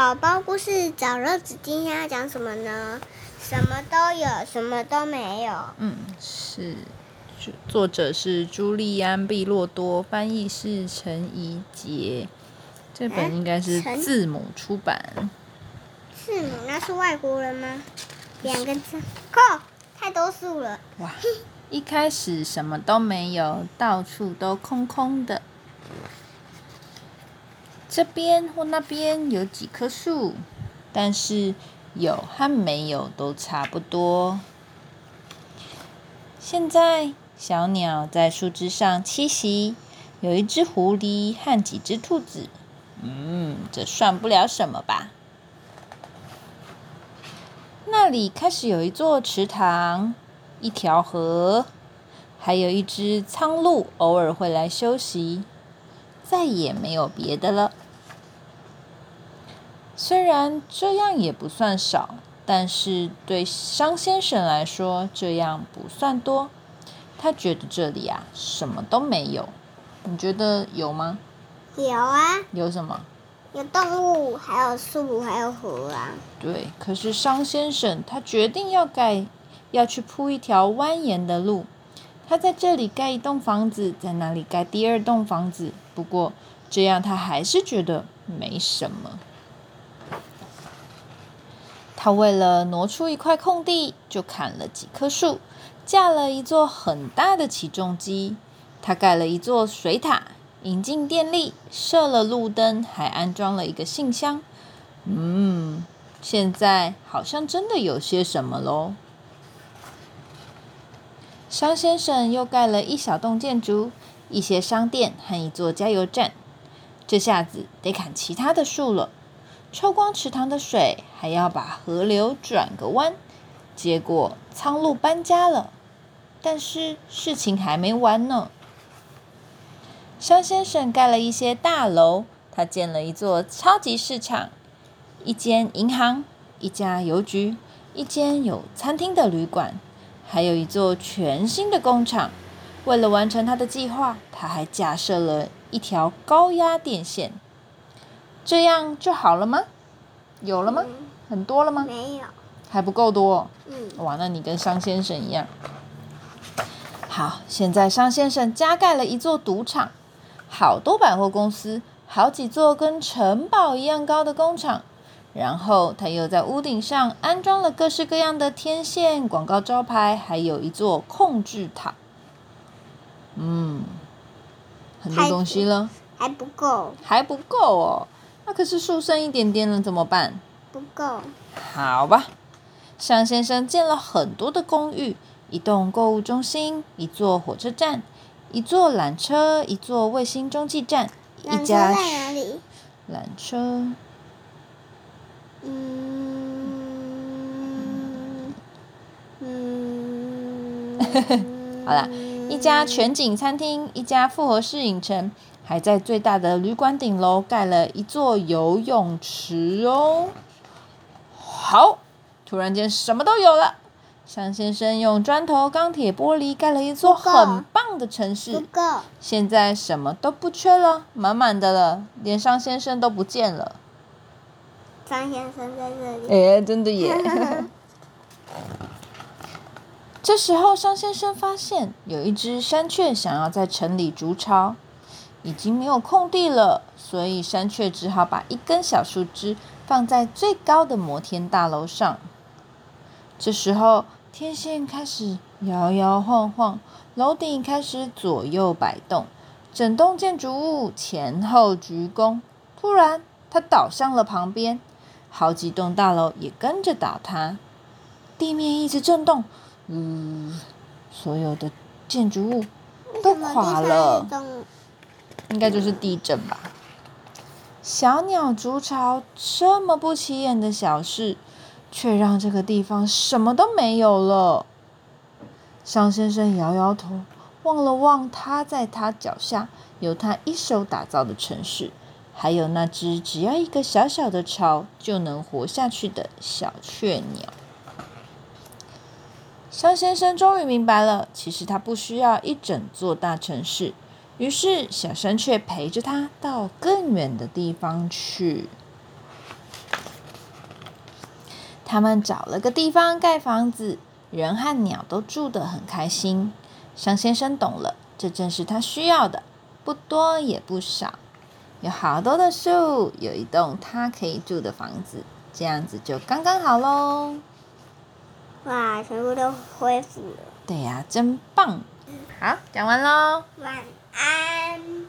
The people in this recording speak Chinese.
宝宝故事找乐子，今天要讲什么呢？什么都有，什么都没有。嗯，是，作者是朱利安·毕洛多，翻译是陈怡杰。这本应该是字母出版。字母那是外国人吗？两个字，靠，太多数了。哇，一开始什么都没有，到处都空空的。这边或那边有几棵树，但是有和没有都差不多。现在小鸟在树枝上栖息，有一只狐狸和几只兔子。嗯，这算不了什么吧？那里开始有一座池塘，一条河，还有一只苍鹭，偶尔会来休息。再也没有别的了。虽然这样也不算少，但是对商先生来说，这样不算多。他觉得这里啊，什么都没有。你觉得有吗？有啊。有什么？有动物，还有树，还有河啊。对，可是商先生他决定要盖，要去铺一条蜿蜒的路。他在这里盖一栋房子，在那里盖第二栋房子。不过这样他还是觉得没什么。他为了挪出一块空地，就砍了几棵树，架了一座很大的起重机。他盖了一座水塔，引进电力，设了路灯，还安装了一个信箱。嗯，现在好像真的有些什么喽。商先生又盖了一小栋建筑，一些商店和一座加油站。这下子得砍其他的树了，抽光池塘的水，还要把河流转个弯。结果苍鹭搬家了，但是事情还没完呢。商先生盖了一些大楼，他建了一座超级市场，一间银行，一家邮局，一间有餐厅的旅馆。还有一座全新的工厂。为了完成他的计划，他还架设了一条高压电线。这样就好了吗？有了吗？很多了吗？没有，还不够多。嗯。哇，那你跟商先生一样。好，现在商先生加盖了一座赌场，好多百货公司，好几座跟城堡一样高的工厂。然后他又在屋顶上安装了各式各样的天线、广告招牌，还有一座控制塔。嗯，很多东西了，还不够，还不够哦。那可是树剩一点点了，怎么办？不够。好吧，向先生建了很多的公寓，一栋购物中心，一座火车站，一座缆车，一座卫星中继站，一家。缆车在哪里？缆车。嗯嗯，好了，一家全景餐厅，一家复合式影城，还在最大的旅馆顶楼盖了一座游泳池哦。好，突然间什么都有了。向先生用砖头、钢铁、玻璃盖了一座很棒的城市。现在什么都不缺了，满满的了，连商先生都不见了。张先生在这里。哎，真的耶！这时候，商先生发现有一只山雀想要在城里筑巢，已经没有空地了，所以山雀只好把一根小树枝放在最高的摩天大楼上。这时候，天线开始摇摇晃晃，楼顶开始左右摆动，整栋建筑物前后鞠躬。突然，它倒向了旁边。好几栋大楼也跟着倒塌，地面一直震动，嗯，所有的建筑物都垮了，应该就是地震吧。小鸟筑巢这么不起眼的小事，却让这个地方什么都没有了。商先生摇摇头，望了望他在他脚下由他一手打造的城市。还有那只只要一个小小的巢就能活下去的小雀鸟，商先生终于明白了，其实他不需要一整座大城市。于是，小山雀陪着他到更远的地方去。他们找了个地方盖房子，人和鸟都住得很开心。商先生懂了，这正是他需要的，不多也不少，有好多的树，有一栋他可以住的房子，这样子就刚刚好喽。哇，全部都恢复了。对呀、真棒！好，讲完喽。晚安。